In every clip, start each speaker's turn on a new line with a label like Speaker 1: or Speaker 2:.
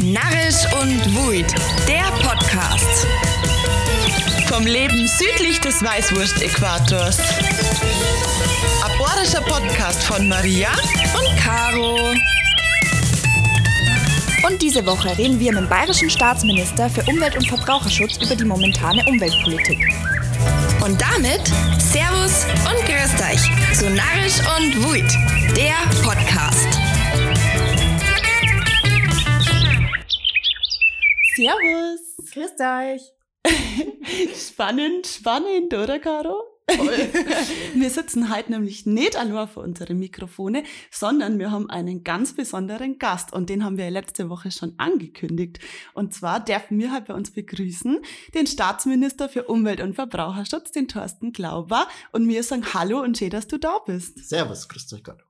Speaker 1: Narrisch und Wuid, der Podcast. Vom Leben südlich des Weißwurst-Äquators. Aborischer Podcast von Maria und Caro.
Speaker 2: Und diese Woche reden wir mit dem bayerischen Staatsminister für Umwelt- und Verbraucherschutz über die momentane Umweltpolitik.
Speaker 1: Und damit Servus und Grüßt euch zu Narrisch und Wuid, der Podcast.
Speaker 3: Servus.
Speaker 2: Grüßt euch.
Speaker 3: Spannend, spannend, oder Caro? wir sitzen heute nämlich nicht allein vor unseren Mikrofone, sondern wir haben einen ganz besonderen Gast und den haben wir letzte Woche schon angekündigt. Und zwar dürfen wir heute bei uns begrüßen den Staatsminister für Umwelt und Verbraucherschutz, den Thorsten Glauber. Und wir sagen Hallo und schön, dass du da bist.
Speaker 4: Servus, grüßt euch Gott.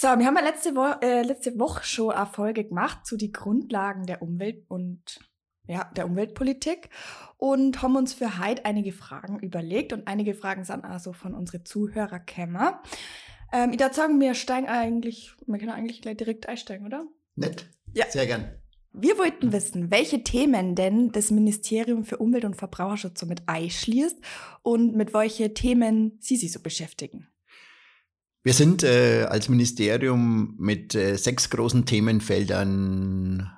Speaker 2: So, wir haben ja letzte, Wo äh, letzte Woche schon eine Folge gemacht zu den Grundlagen der Umwelt und ja, der Umweltpolitik und haben uns für heute einige Fragen überlegt und einige Fragen sind also von unseren Zuhörer kämmer. Ähm, ich würde sagen, wir steigen eigentlich, wir können eigentlich gleich direkt einsteigen, oder?
Speaker 4: Nett.
Speaker 2: Ja.
Speaker 4: Sehr gern.
Speaker 2: Wir wollten wissen, welche Themen denn das Ministerium für Umwelt und Verbraucherschutz so mit einschließt und mit welche Themen Sie sich so beschäftigen.
Speaker 4: Wir sind äh, als Ministerium mit äh, sechs großen Themenfeldern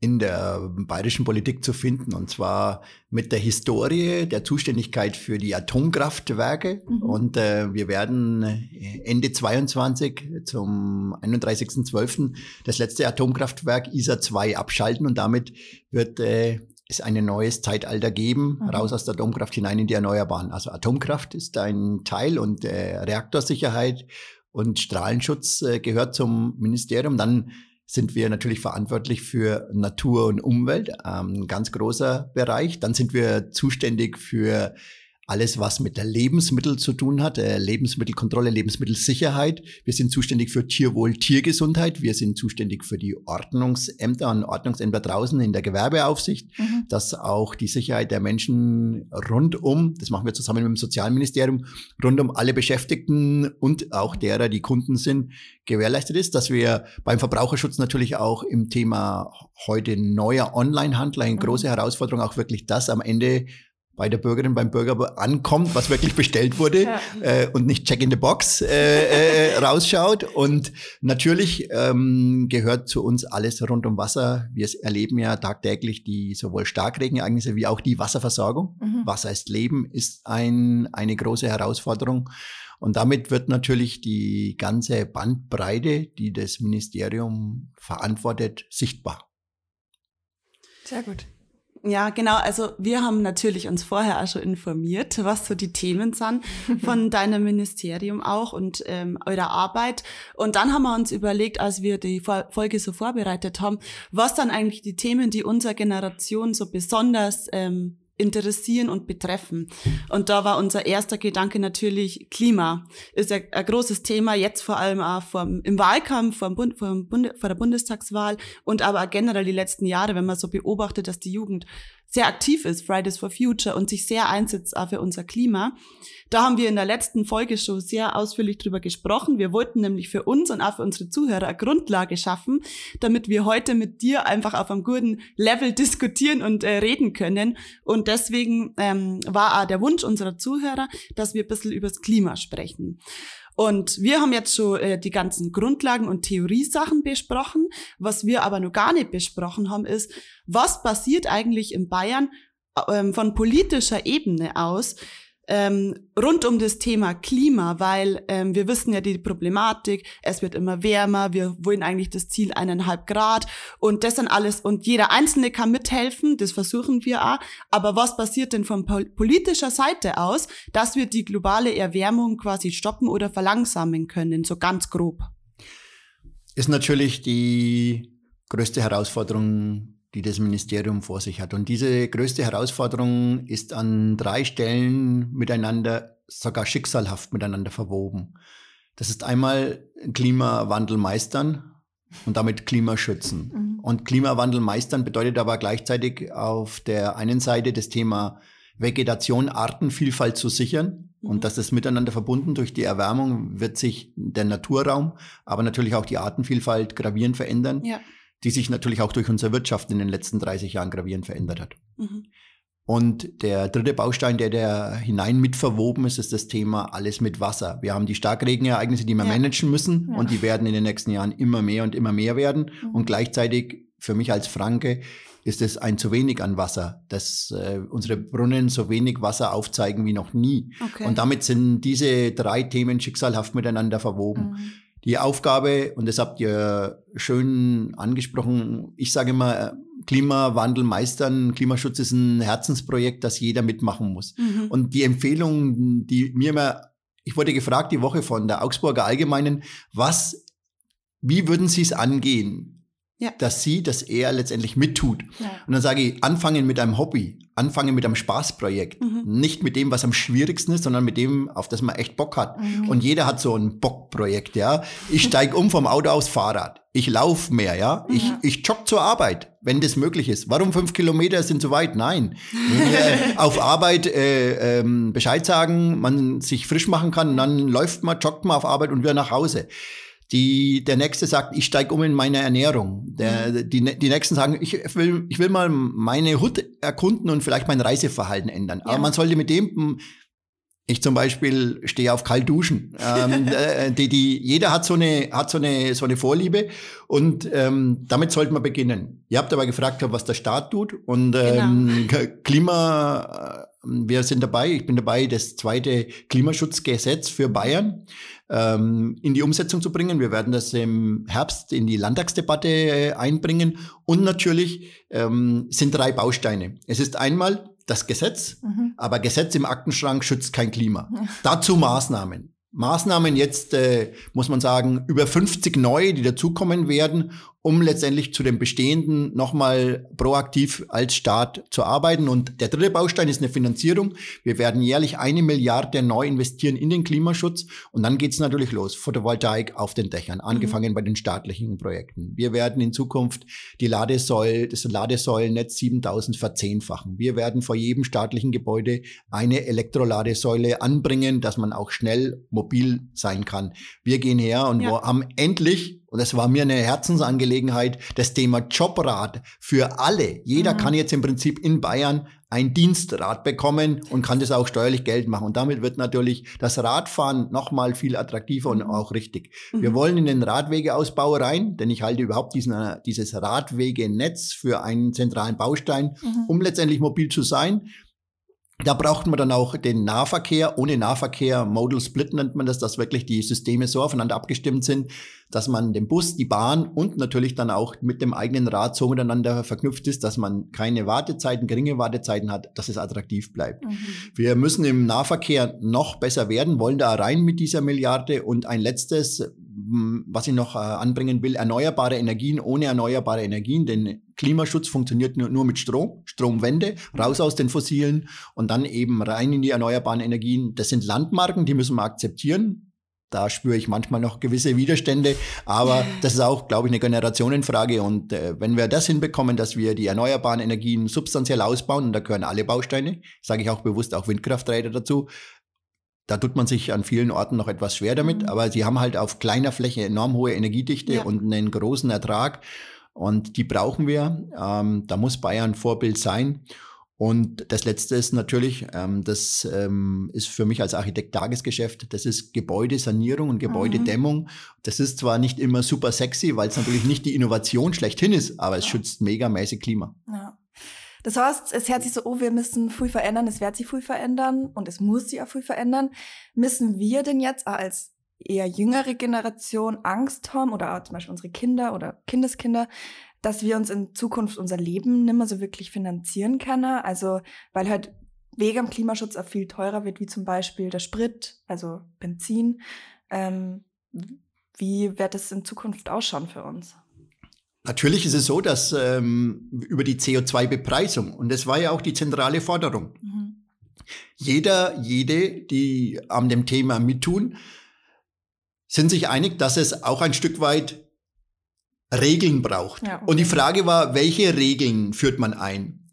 Speaker 4: in der bayerischen Politik zu finden, und zwar mit der Historie, der Zuständigkeit für die Atomkraftwerke.
Speaker 2: Mhm.
Speaker 4: Und äh, wir werden Ende 22 zum 31.12. das letzte Atomkraftwerk ISA 2 abschalten und damit wird äh, es ein neues Zeitalter geben,
Speaker 2: Mhm.
Speaker 4: raus aus der Atomkraft hinein in die Erneuerbaren. Also Atomkraft ist ein Teil und äh, Reaktorsicherheit und Strahlenschutz äh, gehört zum Ministerium. Dann sind wir natürlich verantwortlich für Natur und Umwelt, ähm, ein ganz großer Bereich. Dann sind wir zuständig für alles, was mit der Lebensmittel zu tun hat, äh, Lebensmittelkontrolle, Lebensmittelsicherheit. Wir sind zuständig für Tierwohl, Tiergesundheit. Wir sind zuständig für die Ordnungsämter und Ordnungsämter draußen in der Gewerbeaufsicht,
Speaker 2: Mhm.
Speaker 4: dass auch die Sicherheit der Menschen rund um, das machen wir zusammen mit dem Sozialministerium, rund um alle Beschäftigten und auch derer, die Kunden sind, gewährleistet ist, dass wir beim Verbraucherschutz natürlich auch im Thema heute neuer Onlinehandel, eine
Speaker 2: Mhm.
Speaker 4: große Herausforderung, auch wirklich das am Ende bei der Bürgerin, beim Bürger ankommt, was wirklich bestellt wurde
Speaker 2: Ja.
Speaker 4: äh, und nicht Check in the Box äh, äh, rausschaut. Und natürlich ähm, gehört zu uns alles rund um Wasser. Wir erleben ja tagtäglich die sowohl Starkregenereignisse wie auch die Wasserversorgung.
Speaker 2: Mhm.
Speaker 4: Wasser ist Leben ist ein, eine große Herausforderung. Und damit wird natürlich die ganze Bandbreite, die das Ministerium verantwortet, sichtbar.
Speaker 2: Sehr gut.
Speaker 3: Ja, genau. Also wir haben natürlich uns vorher auch schon informiert, was so die Themen sind von deinem Ministerium auch und ähm, eurer Arbeit. Und dann haben wir uns überlegt, als wir die Vor- Folge so vorbereitet haben, was dann eigentlich die Themen, die unsere Generation so besonders ähm, interessieren und betreffen. Und da war unser erster Gedanke natürlich Klima. Ist ja ein großes Thema, jetzt vor allem auch vom, im Wahlkampf, vor, Bund, vor, dem Bunde, vor der Bundestagswahl und aber auch generell die letzten Jahre, wenn man so beobachtet, dass die Jugend sehr aktiv ist, Fridays for Future, und sich sehr einsetzt auch für unser Klima. Da haben wir in der letzten Folge schon sehr ausführlich drüber gesprochen. Wir wollten nämlich für uns und auch für unsere Zuhörer eine Grundlage schaffen, damit wir heute mit dir einfach auf einem guten Level diskutieren und äh, reden können. Und deswegen ähm, war auch der Wunsch unserer Zuhörer, dass wir ein bisschen übers Klima sprechen. Und wir haben jetzt schon äh, die ganzen Grundlagen und Theoriesachen besprochen. Was wir aber noch gar nicht besprochen haben, ist, was passiert eigentlich in Bayern ähm, von politischer Ebene aus ähm, rund um das Thema Klima, weil ähm, wir wissen ja die Problematik, es wird immer wärmer, wir wollen eigentlich das Ziel eineinhalb Grad und das dann alles und jeder Einzelne kann mithelfen, das versuchen wir auch, aber was passiert denn von pol politischer Seite aus, dass wir die globale Erwärmung quasi stoppen oder verlangsamen können, so ganz grob?
Speaker 4: Ist natürlich die größte Herausforderung, die das Ministerium vor sich hat. Und diese größte Herausforderung ist an drei Stellen miteinander, sogar schicksalhaft miteinander verwoben. Das ist einmal Klimawandel meistern und damit Klima schützen.
Speaker 2: Mhm.
Speaker 4: Und Klimawandel meistern bedeutet aber gleichzeitig auf der einen Seite das Thema Vegetation, Artenvielfalt zu sichern.
Speaker 3: Mhm.
Speaker 4: Und das ist miteinander verbunden. Durch die Erwärmung wird sich der Naturraum, aber natürlich auch die Artenvielfalt gravierend verändern.
Speaker 3: Ja.
Speaker 4: Die sich natürlich auch durch unsere Wirtschaft in den letzten 30 Jahren gravierend verändert hat. Mhm. Und der dritte Baustein, der da hinein mit verwoben ist, ist das Thema alles mit Wasser. Wir haben die Starkregenereignisse, die wir ja. managen müssen ja. und die werden in den nächsten Jahren immer mehr und immer mehr werden. Mhm. Und gleichzeitig für mich als Franke ist es ein zu wenig an Wasser, dass äh, unsere Brunnen so wenig Wasser aufzeigen wie noch nie. Okay. Und damit sind diese drei Themen schicksalhaft miteinander verwoben. Mhm. Die Aufgabe, und das habt ihr schön angesprochen, ich sage immer, Klimawandel meistern, Klimaschutz ist ein Herzensprojekt, das jeder mitmachen muss. Mhm. Und die Empfehlung, die mir immer, ich wurde gefragt die Woche von der Augsburger Allgemeinen, was, wie würden Sie es angehen? Ja. dass sie, dass er letztendlich mittut. Ja. Und dann sage ich, anfangen mit einem Hobby, anfangen mit einem Spaßprojekt. Mhm. Nicht mit dem, was am schwierigsten ist, sondern mit dem, auf das man echt Bock hat. Mhm. Und jeder hat so ein Bockprojekt, ja. Ich steige um vom Auto aufs Fahrrad. Ich laufe mehr, ja. Ich, ja. ich jogge zur Arbeit, wenn das möglich ist. Warum fünf Kilometer sind zu weit? Nein. Wenn auf Arbeit äh, ähm, Bescheid sagen, man sich frisch machen kann, und dann läuft man, joggt man auf Arbeit und wieder nach Hause. Die, der nächste sagt, ich steige um in meine Ernährung. Der, mhm. die, die nächsten sagen, ich will, ich will mal meine Hut erkunden und vielleicht mein Reiseverhalten ändern. Ja. Aber man sollte mit dem, ich zum Beispiel stehe auf kalt duschen. ähm, äh, die, die, jeder hat so eine, hat so eine, so eine Vorliebe und ähm, damit sollte man beginnen. Ihr habt aber gefragt, was der Staat tut und ähm, genau. Klima, äh, wir sind dabei, ich bin dabei, das zweite Klimaschutzgesetz für Bayern ähm, in die Umsetzung zu bringen. Wir werden das im Herbst in die Landtagsdebatte äh, einbringen. Und natürlich ähm, sind drei Bausteine. Es ist einmal das Gesetz, mhm. aber Gesetz im Aktenschrank schützt kein Klima. Ja. Dazu Maßnahmen. Maßnahmen jetzt, äh, muss man sagen, über 50 neue, die dazukommen werden, um letztendlich zu dem Bestehenden nochmal proaktiv als Staat zu arbeiten. Und der dritte Baustein ist eine Finanzierung. Wir werden jährlich eine Milliarde neu investieren in den Klimaschutz. Und dann geht's natürlich los. Photovoltaik auf den Dächern, angefangen mhm. bei den staatlichen Projekten. Wir werden in Zukunft die Ladesäule, das Ladesäulennetz 7000 verzehnfachen. Wir werden vor jedem staatlichen Gebäude eine Elektroladesäule anbringen, dass man auch schnell mobil sein kann. Wir gehen her und ja. haben endlich und es war mir eine Herzensangelegenheit, das Thema Jobrat für alle. Jeder mhm. kann jetzt im Prinzip in Bayern ein Dienstrat bekommen und kann das auch steuerlich Geld machen. Und damit wird natürlich das Radfahren nochmal viel attraktiver und auch richtig. Mhm. Wir wollen in den Radwegeausbau rein, denn ich halte überhaupt diesen, dieses Radwegenetz für einen zentralen Baustein, mhm. um letztendlich mobil zu sein. Da braucht man dann auch den Nahverkehr. Ohne Nahverkehr, Modal Split nennt man das, dass wirklich die Systeme so aufeinander abgestimmt sind, dass man den Bus, die Bahn und natürlich dann auch mit dem eigenen Rad so miteinander verknüpft ist, dass man keine Wartezeiten, geringe Wartezeiten hat, dass es attraktiv bleibt. Mhm. Wir müssen im Nahverkehr noch besser werden, wollen da rein mit dieser Milliarde. Und ein letztes, was ich noch äh, anbringen will, erneuerbare Energien ohne erneuerbare Energien, denn Klimaschutz funktioniert nur, nur mit Strom, Stromwende, raus aus den fossilen und dann eben rein in die erneuerbaren Energien. Das sind Landmarken, die müssen wir akzeptieren. Da spüre ich manchmal noch gewisse Widerstände, aber das ist auch, glaube ich, eine Generationenfrage. Und äh, wenn wir das hinbekommen, dass wir die erneuerbaren Energien substanziell ausbauen, und da gehören alle Bausteine, sage ich auch bewusst auch Windkrafträder dazu, da tut man sich an vielen Orten noch etwas schwer damit, mhm. aber sie haben halt auf kleiner Fläche enorm hohe Energiedichte ja. und einen großen Ertrag. Und die brauchen wir. Ähm, da muss Bayern Vorbild sein. Und das Letzte ist natürlich, ähm, das ähm, ist für mich als Architekt Tagesgeschäft, das ist Gebäudesanierung und Gebäudedämmung. Mhm. Das ist zwar nicht immer super sexy, weil es natürlich nicht die Innovation schlechthin ist, aber es ja. schützt megamäßig Klima.
Speaker 2: Ja. Das heißt, es hört sich so, oh, wir müssen viel verändern, es wird sich viel verändern und es muss sich auch viel verändern. Müssen wir denn jetzt als eher jüngere Generation Angst haben oder zum Beispiel unsere Kinder oder Kindeskinder, dass wir uns in Zukunft unser Leben nicht mehr so wirklich finanzieren können. Also, weil halt wegen am Klimaschutz auch viel teurer wird, wie zum Beispiel der Sprit, also Benzin. Ähm, wie wird es in Zukunft ausschauen für uns?
Speaker 4: Natürlich ist es so, dass ähm, über die CO2-Bepreisung, und das war ja auch die zentrale Forderung, mhm. jeder, jede, die an dem Thema mittun, sind sich einig, dass es auch ein Stück weit Regeln braucht. Ja, okay. Und die Frage war, welche Regeln führt man ein?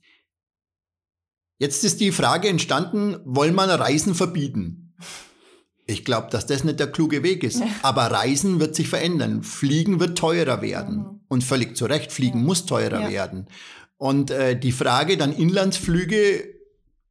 Speaker 4: Jetzt ist die Frage entstanden, wollen man Reisen verbieten? Ich glaube, dass das nicht der kluge Weg ist. Ja. Aber Reisen wird sich verändern. Fliegen wird teurer werden. Mhm. und völlig zu Recht, Fliegen
Speaker 2: Ja.
Speaker 4: muss teurer werden. Und äh, die Frage dann Inlandsflüge,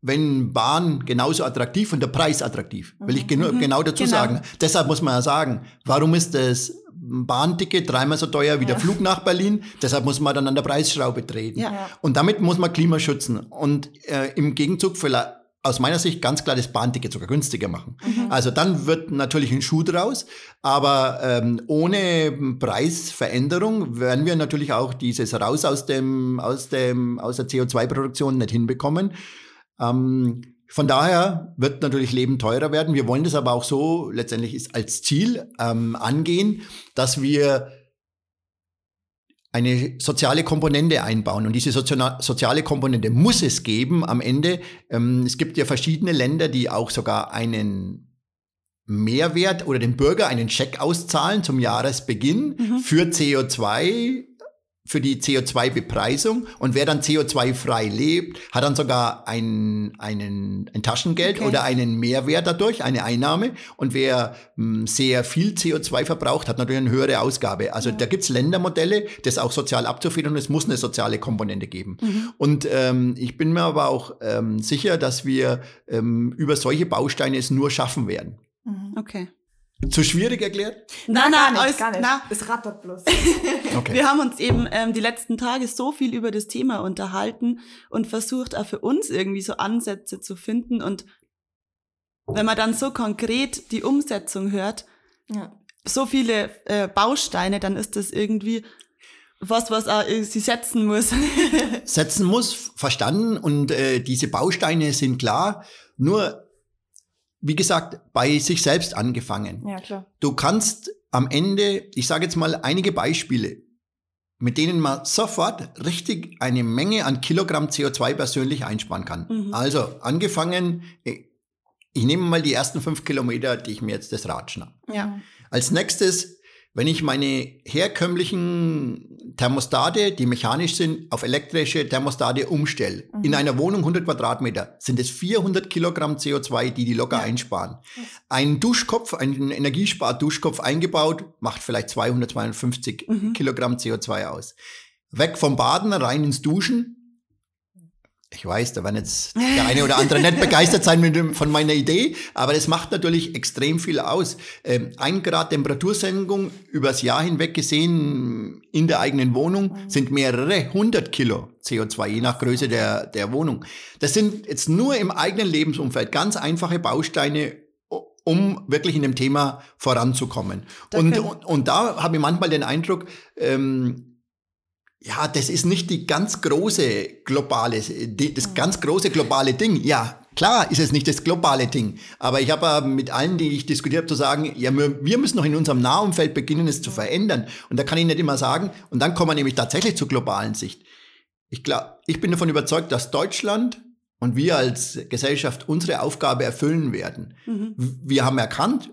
Speaker 4: wenn Bahn genauso attraktiv und der Preis attraktiv, will ich genu
Speaker 3: Mhm.
Speaker 4: genau dazu
Speaker 3: Genau.
Speaker 4: sagen. Deshalb muss man ja sagen, warum ist das Bahnticket dreimal so teuer wie der Flug nach Berlin? Deshalb muss man dann an der Preisschraube treten.
Speaker 3: Ja.
Speaker 2: Ja.
Speaker 4: Und damit muss man Klima schützen und äh, im Gegenzug vielleicht aus meiner Sicht ganz klar das Bahnticket sogar günstiger machen. Also dann wird natürlich ein Schuh draus, aber ähm, ohne Preisveränderung werden wir natürlich auch dieses raus aus dem aus dem aus der CO2-Produktion nicht hinbekommen. Ähm, von daher wird natürlich Leben teurer werden. Wir wollen das aber auch so letztendlich ist als Ziel ähm, angehen, dass wir eine soziale Komponente einbauen. Und diese sozia- soziale Komponente muss es geben am Ende. Ähm, es gibt ja verschiedene Länder, die auch sogar einen Mehrwert oder dem Bürger einen Scheck auszahlen zum Jahresbeginn
Speaker 3: Mhm.
Speaker 4: für CO2, für die CO2-Bepreisung. Und wer dann CO2-frei lebt, hat dann sogar ein, einen, ein Taschengeld
Speaker 3: Okay.
Speaker 4: oder einen Mehrwert dadurch, eine Einnahme. Und wer mh, sehr viel CO2 verbraucht, hat natürlich eine höhere Ausgabe. Also da gibt's Ländermodelle, das auch sozial abzufedern und es muss eine soziale Komponente geben. Und ähm, ich bin mir aber auch ähm, sicher, dass wir ähm, über solche Bausteine es nur schaffen werden.
Speaker 2: Mhm.
Speaker 3: Okay.
Speaker 4: Zu schwierig erklärt?
Speaker 3: Na,
Speaker 2: nicht,
Speaker 3: alles,
Speaker 2: gar nicht.
Speaker 3: na,
Speaker 2: Es rattert bloß.
Speaker 4: Okay.
Speaker 3: Wir haben uns eben ähm, die letzten Tage so viel über das Thema unterhalten und versucht auch für uns irgendwie so Ansätze zu finden. Und wenn man dann so konkret die Umsetzung hört,
Speaker 2: ja.
Speaker 3: so viele äh, Bausteine, dann ist das irgendwie was, was auch äh, sie setzen muss.
Speaker 4: setzen muss, verstanden. Und äh, diese Bausteine sind klar. Nur, wie gesagt, bei sich selbst angefangen.
Speaker 2: ja, klar.
Speaker 4: Du kannst am Ende, ich sage jetzt mal einige Beispiele, mit denen man sofort richtig eine Menge an Kilogramm CO2 persönlich einsparen kann.
Speaker 3: Mhm.
Speaker 4: Also angefangen, ich nehme mal die ersten fünf Kilometer, die ich mir jetzt das Rad schnapp.
Speaker 3: ja.
Speaker 4: Als nächstes, wenn ich meine herkömmlichen Thermostate, die mechanisch sind, auf elektrische Thermostate umstelle,
Speaker 2: Mhm.
Speaker 4: in einer Wohnung 100 Quadratmeter, sind es 400 Kilogramm CO2, die die locker
Speaker 3: Ja.
Speaker 4: einsparen. Ein Duschkopf, ein Energiespar-Duschkopf eingebaut, macht vielleicht 200, 250
Speaker 3: Mhm.
Speaker 4: Kilogramm CO2 aus. Weg vom Baden, rein ins Duschen. Ich weiß, da werden jetzt der eine oder andere nicht begeistert sein mit von meiner Idee, aber das macht natürlich extrem viel aus. Ähm, ein Grad Temperatursenkung übers Jahr hinweg gesehen in der eigenen Wohnung sind mehrere hundert Kilo CO2, je nach Größe der, der Wohnung. Das sind jetzt nur im eigenen Lebensumfeld ganz einfache Bausteine, um wirklich in dem Thema voranzukommen. Und, und, und da habe ich manchmal den Eindruck, ähm, ja, das ist nicht die ganz große globale, das ganz große globale Ding. Ja, klar ist es nicht das globale Ding. Aber ich habe äh, mit allen, die ich diskutiert habe, zu sagen, ja, wir, wir müssen noch in unserem Nahumfeld beginnen, es zu verändern. Und da kann ich nicht immer sagen, und dann kommen wir nämlich tatsächlich zur globalen Sicht. Ich glaube, ich bin davon überzeugt, dass Deutschland und wir als Gesellschaft unsere Aufgabe erfüllen werden.
Speaker 3: Mhm.
Speaker 4: Wir haben erkannt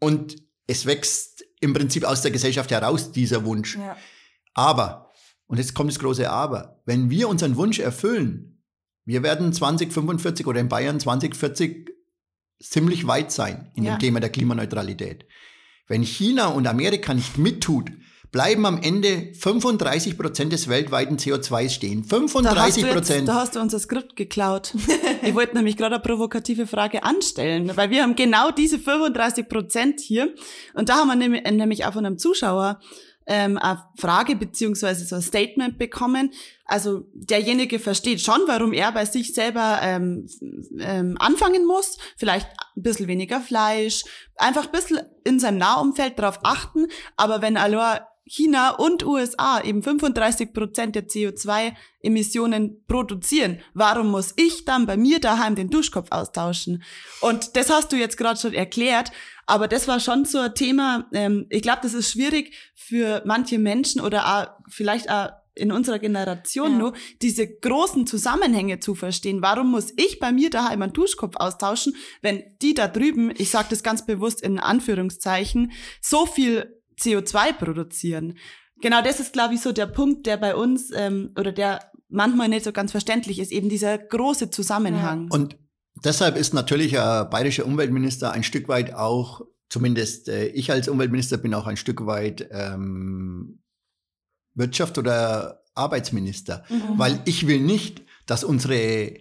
Speaker 4: und es wächst im Prinzip aus der Gesellschaft heraus, dieser Wunsch.
Speaker 2: Ja.
Speaker 4: Aber, und jetzt kommt das große Aber, wenn wir unseren Wunsch erfüllen, wir werden 2045 oder in Bayern 2040 ziemlich weit sein in
Speaker 3: Ja.
Speaker 4: dem Thema der Klimaneutralität. Wenn China und Amerika nicht mittut, bleiben am Ende 35 Prozent des weltweiten CO2 stehen.
Speaker 3: Da hast,
Speaker 4: 35
Speaker 3: du jetzt,
Speaker 4: Prozent.
Speaker 3: da hast du unser Skript geklaut. ich wollte nämlich gerade eine provokative Frage anstellen, weil wir haben genau diese 35 Prozent hier. Und da haben wir nämlich auch von einem Zuschauer ähm, eine Frage beziehungsweise so ein Statement bekommen. Also derjenige versteht schon, warum er bei sich selber ähm, ähm, anfangen muss. Vielleicht ein bisschen weniger Fleisch, einfach ein bisschen in seinem Nahumfeld darauf achten. Aber wenn allein China und USA eben 35 Prozent der CO2-Emissionen produzieren, warum muss ich dann bei mir daheim den Duschkopf austauschen? Und das hast du jetzt gerade schon erklärt, aber das war schon so ein Thema, ähm, ich glaube, das ist schwierig für manche Menschen oder auch vielleicht auch in unserer Generation
Speaker 2: Ja.
Speaker 3: nur, diese großen Zusammenhänge zu verstehen. Warum muss ich bei mir daheim einen Duschkopf austauschen, wenn die da drüben, ich sage das ganz bewusst in Anführungszeichen, so viel CO2 produzieren? Genau das ist, glaube ich, so der Punkt, der bei uns ähm, oder der manchmal nicht so ganz verständlich ist, eben dieser große Zusammenhang.
Speaker 4: Und deshalb ist natürlich ein bayerischer Umweltminister ein Stück weit auch, zumindest äh, ich als Umweltminister bin auch ein Stück weit ähm, Wirtschaft oder Arbeitsminister, mhm. weil ich will nicht, dass unsere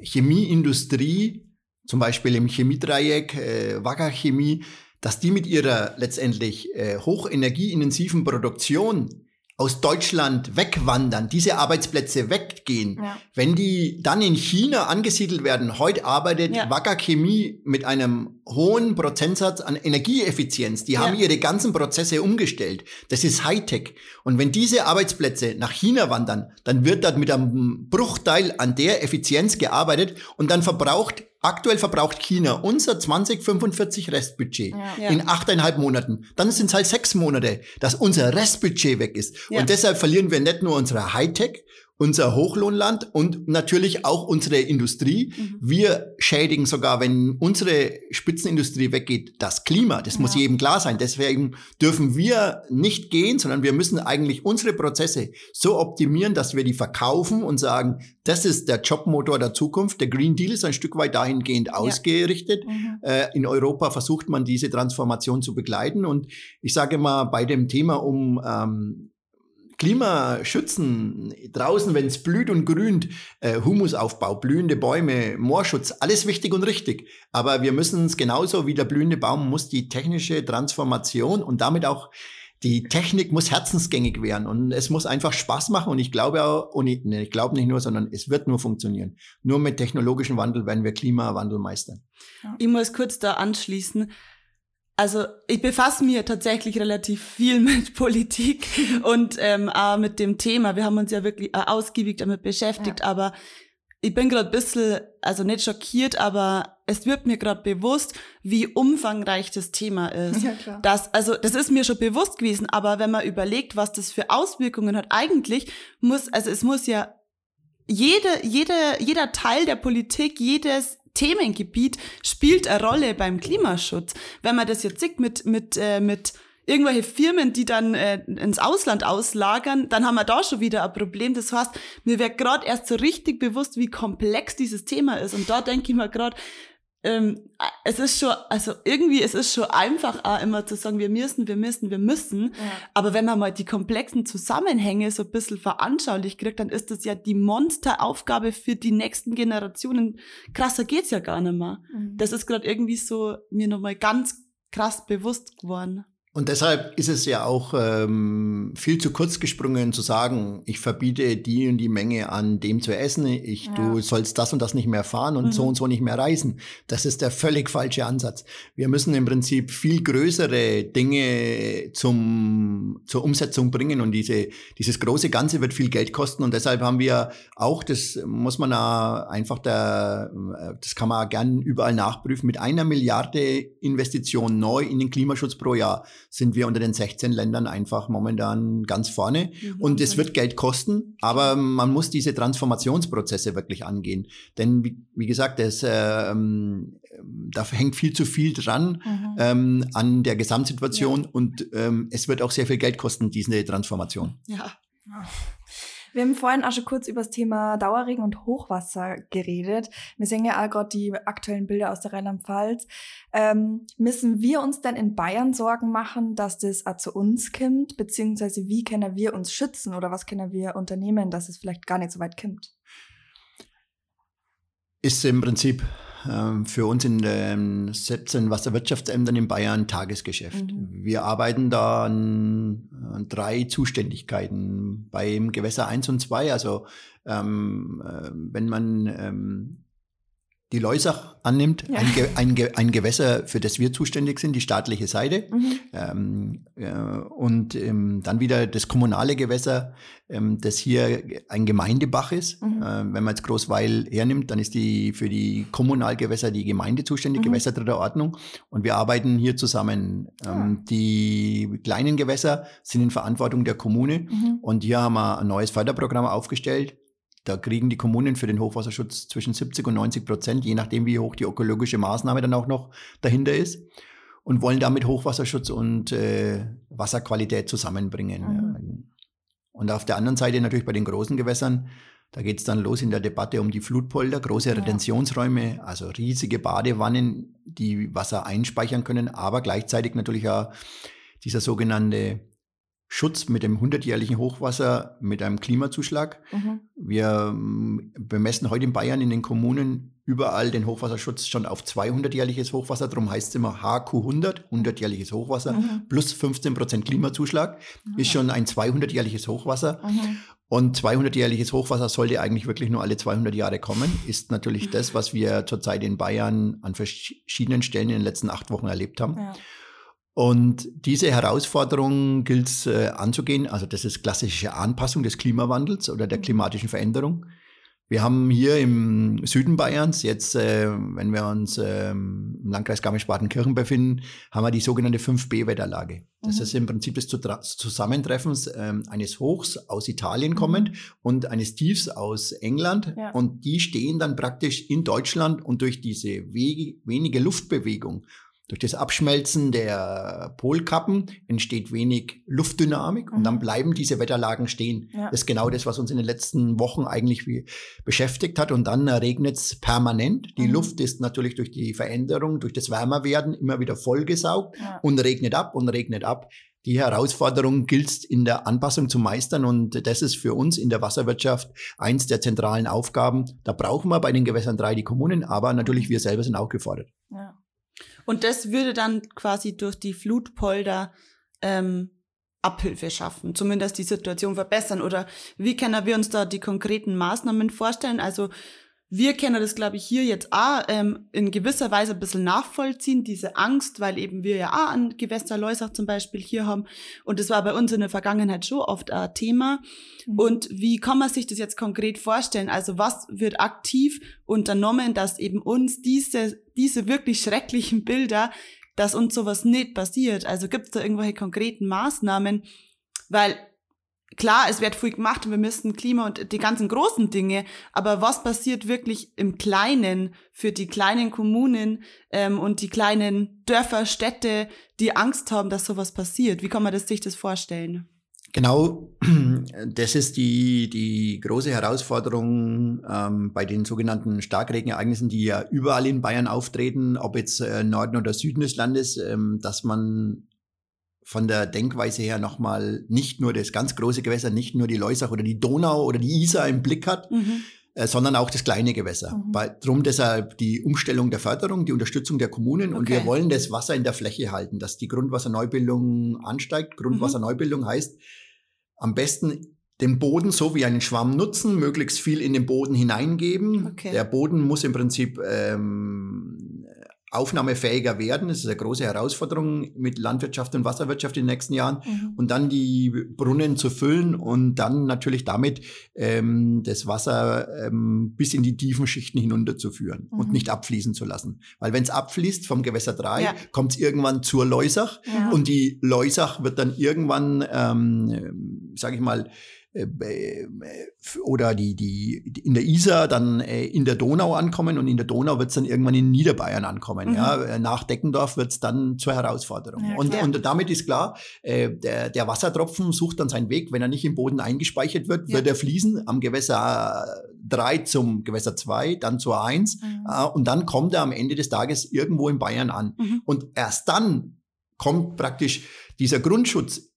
Speaker 4: Chemieindustrie, zum Beispiel im Chemiedreieck, äh, Wacker Chemie, dass die mit ihrer letztendlich äh, hochenergieintensiven Produktion aus Deutschland wegwandern, diese Arbeitsplätze weggehen, ja. wenn die dann in China angesiedelt werden, heute arbeitet ja. Wacker Chemie mit einem hohen Prozentsatz an Energieeffizienz. Die ja. haben ihre ganzen Prozesse umgestellt. Das ist Hightech. Und wenn diese Arbeitsplätze nach China wandern, dann wird dort mit einem Bruchteil an der Effizienz gearbeitet und dann verbraucht Aktuell verbraucht China unser 2045 Restbudget ja. in achteinhalb Monaten. Dann sind es halt sechs Monate, dass unser Restbudget weg ist. Ja. Und deshalb verlieren wir nicht nur unsere Hightech, unser Hochlohnland und natürlich auch unsere Industrie. Mhm. Wir schädigen sogar, wenn unsere Spitzenindustrie weggeht, das Klima. Das ja. muss jedem klar sein. Deswegen dürfen wir nicht gehen, sondern wir müssen eigentlich unsere Prozesse so optimieren, dass wir die verkaufen und sagen, das ist der Jobmotor der Zukunft. Der Green Deal ist ein Stück weit dahingehend ja. ausgerichtet. Mhm. Äh, in Europa versucht man diese Transformation zu begleiten. Und ich sage mal, bei dem Thema um ähm, Klima schützen, draußen, wenn es blüht und grünt, äh, Humusaufbau, blühende Bäume, Moorschutz, alles wichtig und richtig. Aber wir müssen es genauso wie der blühende Baum muss die technische Transformation und damit auch die Technik muss herzensgängig werden und es muss einfach Spaß machen und ich glaube auch, und ich, nee, ich glaube nicht nur, sondern es wird nur funktionieren. Nur mit technologischem Wandel werden wir Klimawandel meistern.
Speaker 3: Ich muss kurz da anschließen also ich befasse mich tatsächlich relativ viel mit Politik und ähm, auch mit dem Thema. Wir haben uns ja wirklich ausgiebig damit beschäftigt, ja. aber ich bin gerade ein bisschen, also nicht schockiert, aber es wird mir gerade bewusst, wie umfangreich das Thema ist. Ja, klar. Das, also, das ist mir schon bewusst gewesen, aber wenn man überlegt, was das für Auswirkungen hat, eigentlich muss, also es muss ja jede, jede, jeder Teil der Politik, jedes Themengebiet spielt eine Rolle beim Klimaschutz. Wenn man das jetzt sieht mit, mit, äh, mit irgendwelche Firmen, die dann äh, ins Ausland auslagern, dann haben wir da schon wieder ein Problem. Das heißt, mir wird gerade erst so richtig bewusst, wie komplex dieses Thema ist. Und da denke ich mir gerade, ähm, es ist schon, also irgendwie, es ist schon einfach auch immer zu sagen, wir müssen, wir müssen, wir müssen. Ja. Aber wenn man mal die komplexen Zusammenhänge so ein bisschen veranschaulich kriegt, dann ist das ja die Monsteraufgabe für die nächsten Generationen. Krasser geht's ja gar nicht mehr. Mhm. Das ist gerade irgendwie so mir nochmal ganz krass bewusst geworden.
Speaker 4: Und deshalb ist es ja auch ähm, viel zu kurz gesprungen zu sagen, ich verbiete die und die Menge an dem zu essen, ich, ja. du sollst das und das nicht mehr fahren und mhm. so und so nicht mehr reisen. Das ist der völlig falsche Ansatz. Wir müssen im Prinzip viel größere Dinge zum, zur Umsetzung bringen und diese, dieses große Ganze wird viel Geld kosten und deshalb haben wir auch, das muss man einfach, der, das kann man gern überall nachprüfen, mit einer Milliarde Investition neu in den Klimaschutz pro Jahr sind wir unter den 16 Ländern einfach momentan ganz vorne. Mhm. Und es wird Geld kosten, aber man muss diese Transformationsprozesse wirklich angehen. Denn wie, wie gesagt, es, äh, da hängt viel zu viel dran mhm. ähm, an der Gesamtsituation ja. und ähm, es wird auch sehr viel Geld kosten, diese Transformation.
Speaker 2: Ja. Wir haben vorhin auch schon kurz über das Thema Dauerregen und Hochwasser geredet. Wir sehen ja auch gerade die aktuellen Bilder aus der Rheinland-Pfalz. Ähm, müssen wir uns denn in Bayern Sorgen machen, dass das auch zu uns kommt? Beziehungsweise wie können wir uns schützen oder was können wir unternehmen, dass es vielleicht gar nicht so weit kommt?
Speaker 4: Ist im Prinzip für uns in den 17 Wasserwirtschaftsämtern in Bayern Tagesgeschäft. Mhm. Wir arbeiten da an, an, drei Zuständigkeiten beim Gewässer 1 und 2. Also ähm, äh, wenn man ähm, die Leusach annimmt, ja. ein, Ge ein, Ge ein, Gewässer, für das wir zuständig sind, die staatliche Seite. Mhm. Ähm, äh, und ähm, dann wieder das kommunale Gewässer, ähm, das hier ein Gemeindebach ist. Mhm. Äh, wenn man jetzt Großweil hernimmt, dann ist die für die Kommunalgewässer die Gemeinde zuständig, mhm. Gewässer dritter Ordnung. Und wir arbeiten hier zusammen. Ja. Ah. Die kleinen Gewässer sind in Verantwortung der Kommune. Mhm. Und hier haben wir ein neues Förderprogramm aufgestellt da kriegen die Kommunen für den Hochwasserschutz zwischen 70 und 90 Prozent, je nachdem, wie hoch die ökologische Maßnahme dann auch noch dahinter ist. Und wollen damit Hochwasserschutz und äh, Wasserqualität zusammenbringen. Mhm. Und auf der anderen Seite natürlich bei den großen Gewässern, da geht es dann los in der Debatte um die Flutpolder, große ja. Retentionsräume, also riesige Badewannen, die Wasser einspeichern können, aber gleichzeitig natürlich auch dieser sogenannte Schutz mit dem 100-jährigen Hochwasser mit einem Klimazuschlag. Mhm. Wir ähm, bemessen heute in Bayern in den Kommunen überall den Hochwasserschutz schon auf 200-jähriges Hochwasser. Darum heißt es immer HQ100, 100-jähriges Hochwasser, mhm. plus 15 Prozent Klimazuschlag. Mhm. Ist schon ein 200-jähriges Hochwasser. Mhm. Und 200-jähriges Hochwasser sollte eigentlich wirklich nur alle 200 Jahre kommen. Ist natürlich das, was wir zurzeit in Bayern an verschiedenen Stellen in den letzten acht Wochen erlebt haben. Ja. Und diese Herausforderung gilt es äh, anzugehen. Also das ist klassische Anpassung des Klimawandels oder der mhm. klimatischen Veränderung. Wir haben hier im Süden Bayerns, jetzt, äh, wenn wir uns äh, im Landkreis Garmisch-Partenkirchen befinden, haben wir die sogenannte 5B-Wetterlage. Das mhm. ist im Prinzip das Zusammentreffens äh, eines Hochs aus Italien kommend mhm. und eines Tiefs aus England. Ja. Und die stehen dann praktisch in Deutschland und durch diese wenige Luftbewegung durch das Abschmelzen der Polkappen entsteht wenig Luftdynamik mhm. und dann mhm. bleiben diese Wetterlagen stehen. Ja. Das ist genau das, was uns in den letzten Wochen eigentlich beschäftigt hat. Und dann regnet es permanent. Die mhm. Luft ist natürlich durch die Veränderung, durch das Wärmerwerden immer wieder vollgesaugt ja. und regnet ab und regnet ab. Die Herausforderung gilt in der Anpassung zu meistern und das ist für uns in der Wasserwirtschaft eins der zentralen Aufgaben. Da brauchen wir bei den Gewässern drei die Kommunen, aber natürlich wir selber sind auch gefordert.
Speaker 3: Ja. Und das würde dann quasi durch die Flutpolder ähm, Abhilfe schaffen, zumindest die Situation verbessern. Oder wie können wir uns da die konkreten Maßnahmen vorstellen? Also wir können das, glaube ich, hier jetzt auch ähm, in gewisser Weise ein bisschen nachvollziehen, diese Angst, weil eben wir ja auch an Gewässer Leusach zum Beispiel hier haben. Und das war bei uns in der Vergangenheit schon oft ein Thema. Mhm. Und wie kann man sich das jetzt konkret vorstellen? Also was wird aktiv unternommen, dass eben uns diese, diese wirklich schrecklichen Bilder, dass uns sowas nicht passiert? Also gibt es da irgendwelche konkreten Maßnahmen? Weil klar, es wird viel gemacht und wir müssen Klima und die ganzen großen Dinge, aber was passiert wirklich im Kleinen für die kleinen Kommunen ähm, und die kleinen Dörfer, Städte, die Angst haben, dass sowas passiert? Wie kann man das, sich das vorstellen?
Speaker 4: Genau, das ist die, die große Herausforderung ähm, bei den sogenannten Starkregenereignissen, die ja überall in Bayern auftreten, ob jetzt äh, Norden oder Süden des Landes, ähm, dass man von der Denkweise her nochmal nicht nur das ganz große Gewässer, nicht nur die Leusach oder die Donau oder die Isar im Blick hat, mhm. äh, sondern auch das kleine Gewässer. Mhm. Weil, drum deshalb die Umstellung der Förderung, die Unterstützung der Kommunen okay. und wir wollen das Wasser in der Fläche halten, dass die Grundwasserneubildung ansteigt. Grundwasserneubildung mhm. heißt am besten den Boden so wie einen Schwamm nutzen, möglichst viel in den Boden hineingeben. Okay. Der Boden muss im Prinzip ähm, aufnahmefähiger werden. Das ist eine große Herausforderung mit Landwirtschaft und Wasserwirtschaft in den nächsten Jahren. Mhm. Und dann die Brunnen zu füllen und dann natürlich damit ähm, das Wasser ähm, bis in die tiefen Schichten hinunterzuführen mhm. und nicht abfließen zu lassen. Weil wenn es abfließt vom Gewässer 3, ja. kommt es irgendwann zur Leusach ja. und die Leusach wird dann irgendwann, ähm, sage ich mal, oder die, die in der Isar dann äh, in der Donau ankommen und in der Donau wird es dann irgendwann in Niederbayern ankommen. Mhm. Ja? Nach Deckendorf wird es dann zur Herausforderung. Ja, und, und damit ist klar, der, der Wassertropfen sucht dann seinen Weg. Wenn er nicht im Boden eingespeichert wird, ja. wird er fließen am Gewässer 3 zum Gewässer 2, dann zur 1 mhm. und dann kommt er am Ende des Tages irgendwo in Bayern an. Mhm. Und erst dann kommt praktisch dieser Grundschutz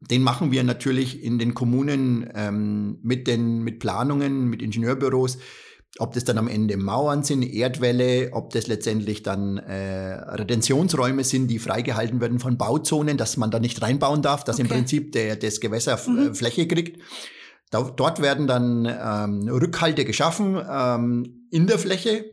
Speaker 4: den machen wir natürlich in den Kommunen ähm, mit den mit Planungen, mit Ingenieurbüros. Ob das dann am Ende Mauern sind, Erdwälle, ob das letztendlich dann äh, Retentionsräume sind, die freigehalten werden von Bauzonen, dass man da nicht reinbauen darf, dass okay. im Prinzip der, das Gewässer mhm. Fläche kriegt. Da, dort werden dann ähm, Rückhalte geschaffen ähm, in der Fläche,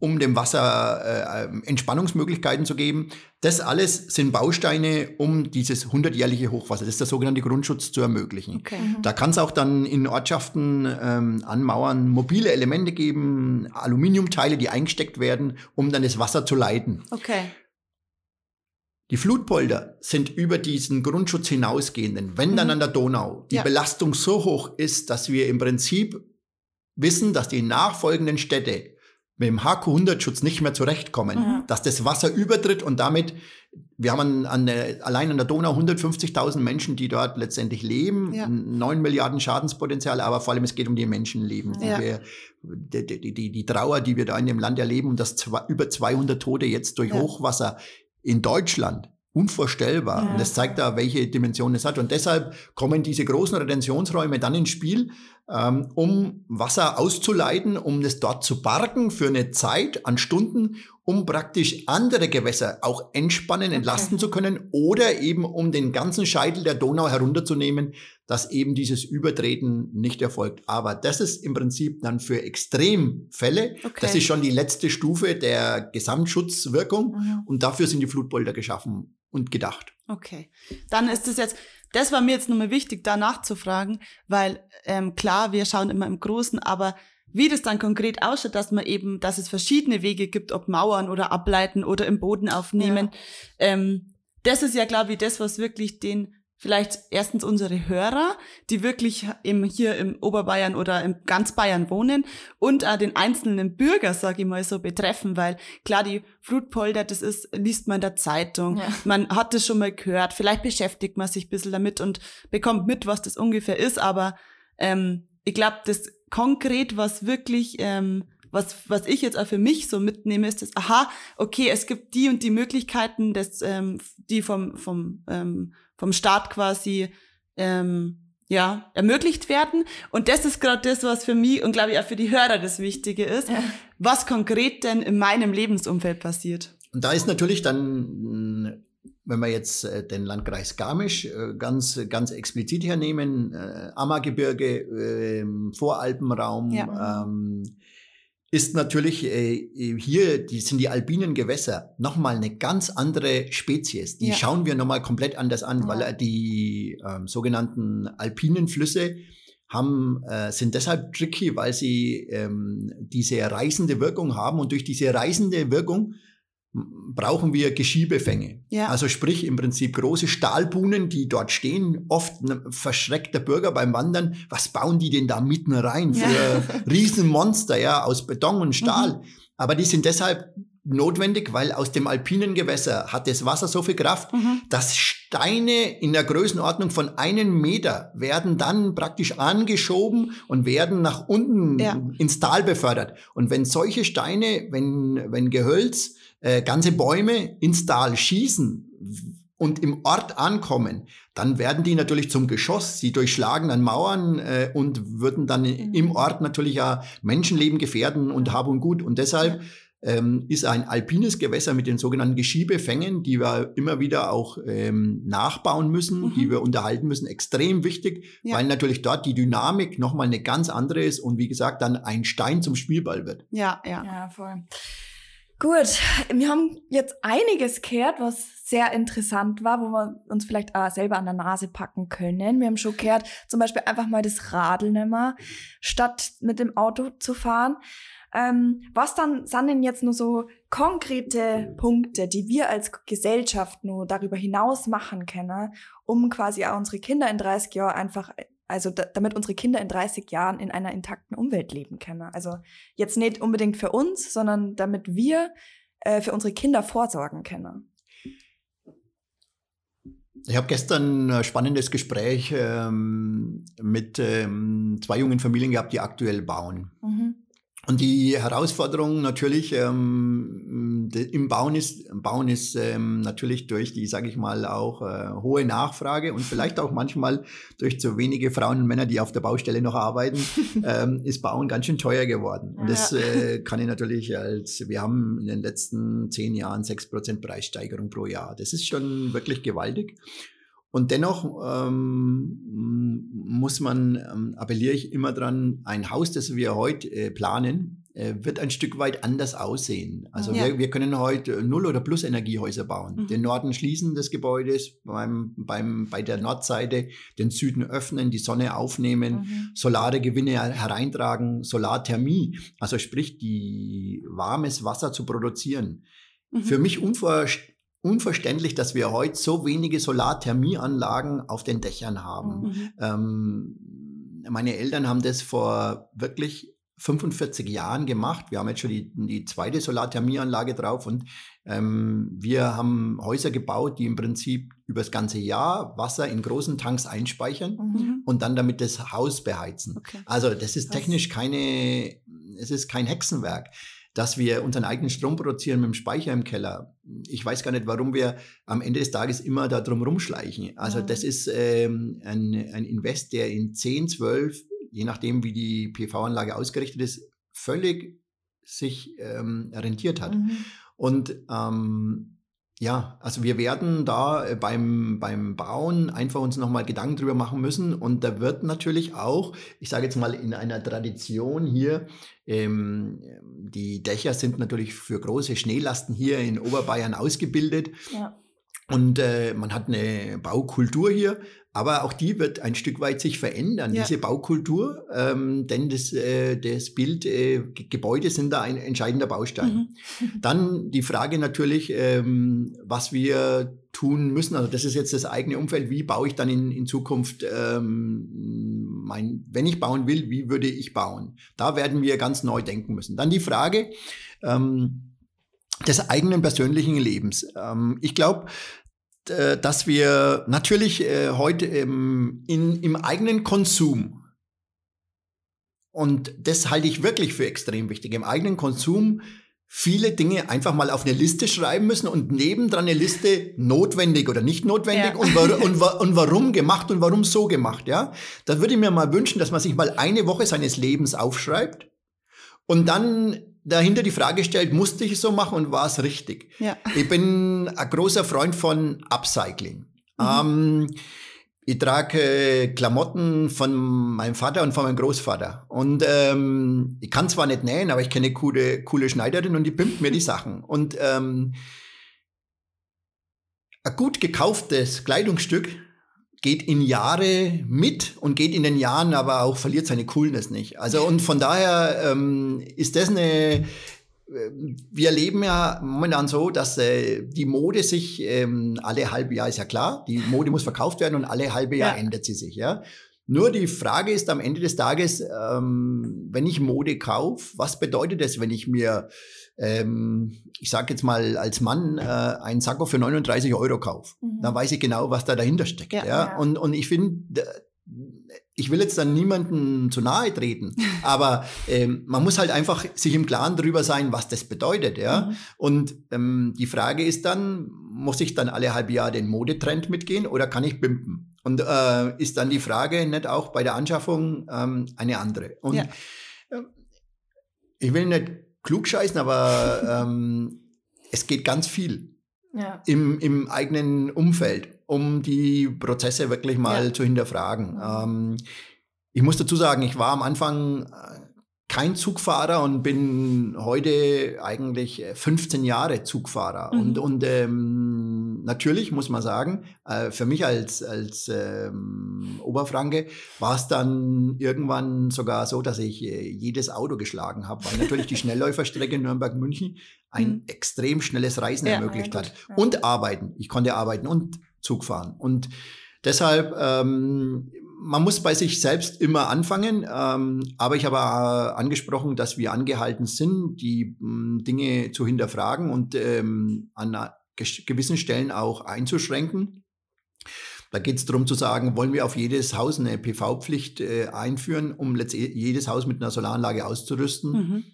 Speaker 4: um dem Wasser äh, ähm, Entspannungsmöglichkeiten zu geben. Das alles sind Bausteine, um dieses 100-jährliche Hochwasser, das ist der sogenannte Grundschutz, zu ermöglichen. Okay. Mhm. Da kann es auch dann in Ortschaften ähm, an Mauern mobile Elemente geben, Aluminiumteile, die eingesteckt werden, um dann das Wasser zu leiten.
Speaker 3: Okay.
Speaker 4: Die Flutpolder sind über diesen Grundschutz hinausgehenden. Wenn mhm. dann an der Donau die ja. Belastung so hoch ist, dass wir im Prinzip wissen, dass die nachfolgenden Städte mit dem HQ100-Schutz nicht mehr zurechtkommen, mhm. dass das Wasser übertritt und damit, wir haben an, an der, allein an der Donau 150.000 Menschen, die dort letztendlich leben, ja. 9 Milliarden Schadenspotenzial, aber vor allem es geht um die Menschenleben. Ja. Wir, die, die, die, die, Trauer, die wir da in dem Land erleben und das über 200 Tote jetzt durch ja. Hochwasser in Deutschland unvorstellbar.
Speaker 2: Ja.
Speaker 4: Und das zeigt da, welche Dimension es hat. Und deshalb kommen diese großen Retentionsräume dann ins Spiel, ähm, um Wasser auszuleiten, um es dort zu parken für eine Zeit an Stunden, um praktisch andere Gewässer auch entspannen, entlasten zu können oder eben um den ganzen Scheitel der Donau herunterzunehmen, dass eben dieses Übertreten nicht erfolgt. Aber das ist im Prinzip dann für Extremfälle,
Speaker 3: Okay.
Speaker 4: das ist schon die letzte Stufe der Gesamtschutzwirkung
Speaker 2: Mhm.
Speaker 4: und dafür sind die Flutbolder geschaffen und gedacht.
Speaker 3: Okay. Dann ist es jetzt, das war mir jetzt nochmal wichtig, da nachzufragen, weil ähm, klar, wir schauen immer im Großen, aber wie das dann konkret ausschaut, dass man eben, dass es verschiedene Wege gibt, ob Mauern oder ableiten oder im Boden aufnehmen, ähm, das ist ja, glaube ich, das, was wirklich den vielleicht erstens unsere Hörer, die wirklich eben hier im Oberbayern oder im ganz Bayern wohnen und auch den einzelnen Bürger, sage ich mal so, betreffen, weil klar, die Flutpolder, das ist, liest man in der Zeitung,
Speaker 2: Ja.
Speaker 3: man hat das schon mal gehört, vielleicht beschäftigt man sich ein bisschen damit und bekommt mit, was das ungefähr ist, aber ähm, ich glaube, das konkret, was wirklich, ähm, was, was ich jetzt auch für mich so mitnehme, ist das, aha, okay, es gibt die und die Möglichkeiten, das, ähm, die vom, vom, ähm, vom Staat quasi ähm, ja, ermöglicht werden. Und das ist gerade das, was für mich und glaube ich auch für die Hörer das Wichtige ist,
Speaker 2: Ja.
Speaker 3: was konkret denn in meinem Lebensumfeld passiert.
Speaker 4: Und da ist natürlich dann, wenn wir jetzt äh, den Landkreis Garmisch äh, ganz, ganz explizit hernehmen, äh, Ammergebirge, ähm, Voralpenraum,
Speaker 3: Ja.
Speaker 4: ähm, ist natürlich äh, hier, die sind die alpinen Gewässer, nochmal eine ganz andere Spezies. Die
Speaker 3: Ja.
Speaker 4: schauen wir nochmal komplett anders an,
Speaker 2: Ja.
Speaker 4: weil äh, die ähm, sogenannten alpinen Flüsse haben, äh, sind deshalb tricky, weil sie ähm, diese reißende Wirkung haben und durch diese reißende Wirkung brauchen wir Geschiebefänge.
Speaker 3: Ja.
Speaker 4: Also sprich im Prinzip große Stahlbuhnen, die dort stehen, oft ein verschreckter Bürger beim Wandern. Was bauen die denn da mitten rein für
Speaker 3: Ja.
Speaker 4: Riesenmonster, ja, aus Beton und Stahl?
Speaker 3: Mhm.
Speaker 4: Aber die sind deshalb notwendig, weil aus dem alpinen Gewässer hat das Wasser so viel Kraft,
Speaker 3: Mhm.
Speaker 4: dass Steine in der Größenordnung von einem Meter werden dann praktisch angeschoben und werden nach unten
Speaker 3: Ja.
Speaker 4: ins Tal befördert. Und wenn solche Steine, wenn, wenn Gehölz, äh, ganze Bäume ins Tal schießen und im Ort ankommen, dann werden die natürlich zum Geschoss. Sie durchschlagen dann Mauern äh, und würden dann
Speaker 3: Mhm.
Speaker 4: im Ort natürlich ja Menschenleben gefährden und Hab und Gut. Und deshalb ähm, ist ein alpines Gewässer mit den sogenannten Geschiebefängen, die wir immer wieder auch ähm, nachbauen müssen,
Speaker 3: Mhm.
Speaker 4: die wir unterhalten müssen, extrem wichtig,
Speaker 3: Ja.
Speaker 4: weil natürlich dort die Dynamik nochmal eine ganz andere ist und wie gesagt dann ein Stein zum Spielball wird.
Speaker 3: Ja, ja.
Speaker 2: Ja, voll. Gut, wir haben jetzt einiges gehört, was sehr interessant war, wo wir uns vielleicht auch selber an der Nase packen können. Wir haben schon gehört, zum Beispiel einfach mal das Radl nehmen, statt mit dem Auto zu fahren. Ähm, was dann sind denn jetzt nur so konkrete Punkte, die wir als Gesellschaft nur darüber hinaus machen können, um quasi auch unsere Kinder in 30 Jahren einfach, also da, damit unsere Kinder in 30 Jahren in einer intakten Umwelt leben können. Also jetzt nicht unbedingt für uns, sondern damit wir äh, für unsere Kinder vorsorgen können.
Speaker 4: Ich habe gestern ein spannendes Gespräch ähm, mit ähm, zwei jungen Familien gehabt, die aktuell bauen.
Speaker 2: Mhm.
Speaker 4: Und die Herausforderung natürlich ähm, im Bauen ist, Bauen ist ähm, natürlich durch die, sage ich mal, auch äh, hohe Nachfrage und vielleicht auch manchmal durch zu wenige Frauen und Männer, die auf der Baustelle noch arbeiten, ähm, ist Bauen ganz schön teuer geworden. Und das äh, kann ich natürlich als, wir haben in den letzten zehn Jahren sechs Prozent Preissteigerung pro Jahr. Das ist schon wirklich gewaltig. Und dennoch ähm, muss man, ähm, appelliere ich immer dran, ein Haus, das wir heute äh, planen, äh, wird ein Stück weit anders aussehen. Also
Speaker 3: Ja.
Speaker 4: wir, wir können heute Null- oder Plus-Energiehäuser bauen.
Speaker 3: Mhm.
Speaker 4: Den Norden schließen des Gebäudes, beim, beim, bei der Nordseite den Süden öffnen, die Sonne aufnehmen,
Speaker 2: Mhm.
Speaker 4: solare Gewinne hereintragen, Solarthermie, also sprich die warmes Wasser zu produzieren.
Speaker 3: Mhm.
Speaker 4: Für mich unver unverständlich, dass wir heute so wenige Solarthermieanlagen auf den Dächern haben.
Speaker 3: Mhm.
Speaker 4: Ähm, meine Eltern haben das vor wirklich 45 Jahren gemacht. Wir haben jetzt schon die, die zweite Solarthermieanlage drauf und ähm, wir haben Häuser gebaut, die im Prinzip über das ganze Jahr Wasser in großen Tanks einspeichern
Speaker 2: Mhm.
Speaker 4: und dann damit das Haus beheizen.
Speaker 3: Okay.
Speaker 4: Also das ist technisch keine, es ist kein Hexenwerk. Dass wir unseren eigenen Strom produzieren mit dem Speicher im Keller. Ich weiß gar nicht, warum wir am Ende des Tages immer da drum rumschleichen. Also
Speaker 2: Ja.
Speaker 4: das ist ähm, ein, ein Invest, der in 10, 12, je nachdem wie die PV-Anlage ausgerichtet ist, völlig sich ähm, rentiert hat.
Speaker 2: Mhm.
Speaker 4: Und ähm, ja, also wir werden da äh, beim, beim Bauen einfach uns nochmal Gedanken drüber machen müssen. Und da wird natürlich auch, ich sage jetzt mal in einer Tradition hier, ähm, die Dächer sind natürlich für große Schneelasten hier in Oberbayern ausgebildet.
Speaker 2: Ja.
Speaker 4: Und äh, man hat eine Baukultur hier, aber auch die wird ein Stück weit sich verändern,
Speaker 3: Ja.
Speaker 4: diese Baukultur, ähm, denn das, äh, das Bild, äh, Ge- Gebäude sind da ein entscheidender Baustein.
Speaker 3: Mhm.
Speaker 4: Dann die Frage natürlich, ähm, was wir tun müssen. Also das ist jetzt das eigene Umfeld. Wie baue ich dann in, in Zukunft ähm, mein, wenn ich bauen will, wie würde ich bauen? Da werden wir ganz neu denken müssen. Dann die Frage ähm, des eigenen persönlichen Lebens. Ähm, ich glaube, d- dass wir natürlich äh, heute ähm, in, im eigenen Konsum und das halte ich wirklich für extrem wichtig. Im eigenen Konsum viele Dinge einfach mal auf eine Liste schreiben müssen und nebendran eine Liste notwendig oder nicht notwendig
Speaker 3: Ja.
Speaker 4: und, wa und, wa und warum gemacht und warum so gemacht. Ja, da würde ich mir mal wünschen, dass man sich mal eine Woche seines Lebens aufschreibt und dann dahinter die Frage stellt, musste ich es so machen und war es richtig?
Speaker 3: Ja.
Speaker 4: Ich bin ein großer Freund von Upcycling.
Speaker 3: Mhm.
Speaker 4: Ähm, ich trage Klamotten von meinem Vater und von meinem Großvater. Und ähm, ich kann zwar nicht nähen, aber ich kenne eine coole, coole Schneiderin und die pimpt mir die Sachen. Und ähm, ein gut gekauftes Kleidungsstück geht in Jahre mit und geht in den Jahren aber auch verliert seine Coolness nicht. Also und von daher ähm, ist das eine wir erleben ja momentan so, dass äh, die Mode sich ähm, alle halbe Jahr ist ja klar, die Mode muss verkauft werden und alle halbe Jahr
Speaker 3: Ja.
Speaker 4: ändert sie sich, ja. Nur die Frage ist am Ende des Tages, ähm, wenn ich Mode kaufe, was bedeutet das, wenn ich mir, ähm, ich sage jetzt mal als Mann, äh, einen Sakko für 39 Euro kaufe?
Speaker 2: Mhm.
Speaker 4: Dann weiß ich genau, was da dahinter steckt. Ja,
Speaker 3: Ja.
Speaker 2: Ja.
Speaker 4: Und, und ich finde, ich will jetzt dann niemanden zu nahe treten, aber ähm, man muss halt einfach sich im Klaren darüber sein, was das bedeutet. Ja?
Speaker 2: Mhm.
Speaker 4: Und ähm, die Frage ist dann, muss ich dann alle halbe Jahr den Modetrend mitgehen oder kann ich bimpen? Und äh, ist dann die Frage nicht auch bei der Anschaffung ähm, eine andere? Und
Speaker 3: Ja.
Speaker 4: ähm, ich will nicht klugscheißen, aber ähm, es geht ganz viel
Speaker 2: Ja.
Speaker 4: im, im eigenen Umfeld, um die Prozesse wirklich mal
Speaker 3: Ja.
Speaker 4: zu hinterfragen.
Speaker 2: Mhm.
Speaker 4: Ähm, ich muss dazu sagen, ich war am Anfang äh, kein Zugfahrer und bin heute eigentlich äh, 15 Jahre Zugfahrer.
Speaker 3: Mhm.
Speaker 4: Und, und ähm, natürlich muss man sagen, äh, für mich als, als ähm, Oberfranke war es dann irgendwann sogar so, dass ich äh, jedes Auto geschlagen habe, weil natürlich die Schnellläuferstrecke Nürnberg-München ein
Speaker 3: Mhm.
Speaker 4: extrem schnelles Reisen
Speaker 3: Ja,
Speaker 4: ermöglicht
Speaker 2: ja,
Speaker 4: hat.
Speaker 2: ja.
Speaker 4: Und arbeiten. Ich konnte arbeiten und Zug fahren. Und deshalb, ähm, man muss bei sich selbst immer anfangen. Ähm, aber ich habe äh, angesprochen, dass wir angehalten sind, die mh, Dinge zu hinterfragen und ähm, an gewissen Stellen auch einzuschränken. Da geht es darum zu sagen, wollen wir auf jedes Haus eine PV-Pflicht äh, einführen, um jedes Haus mit einer Solaranlage auszurüsten
Speaker 3: Mhm.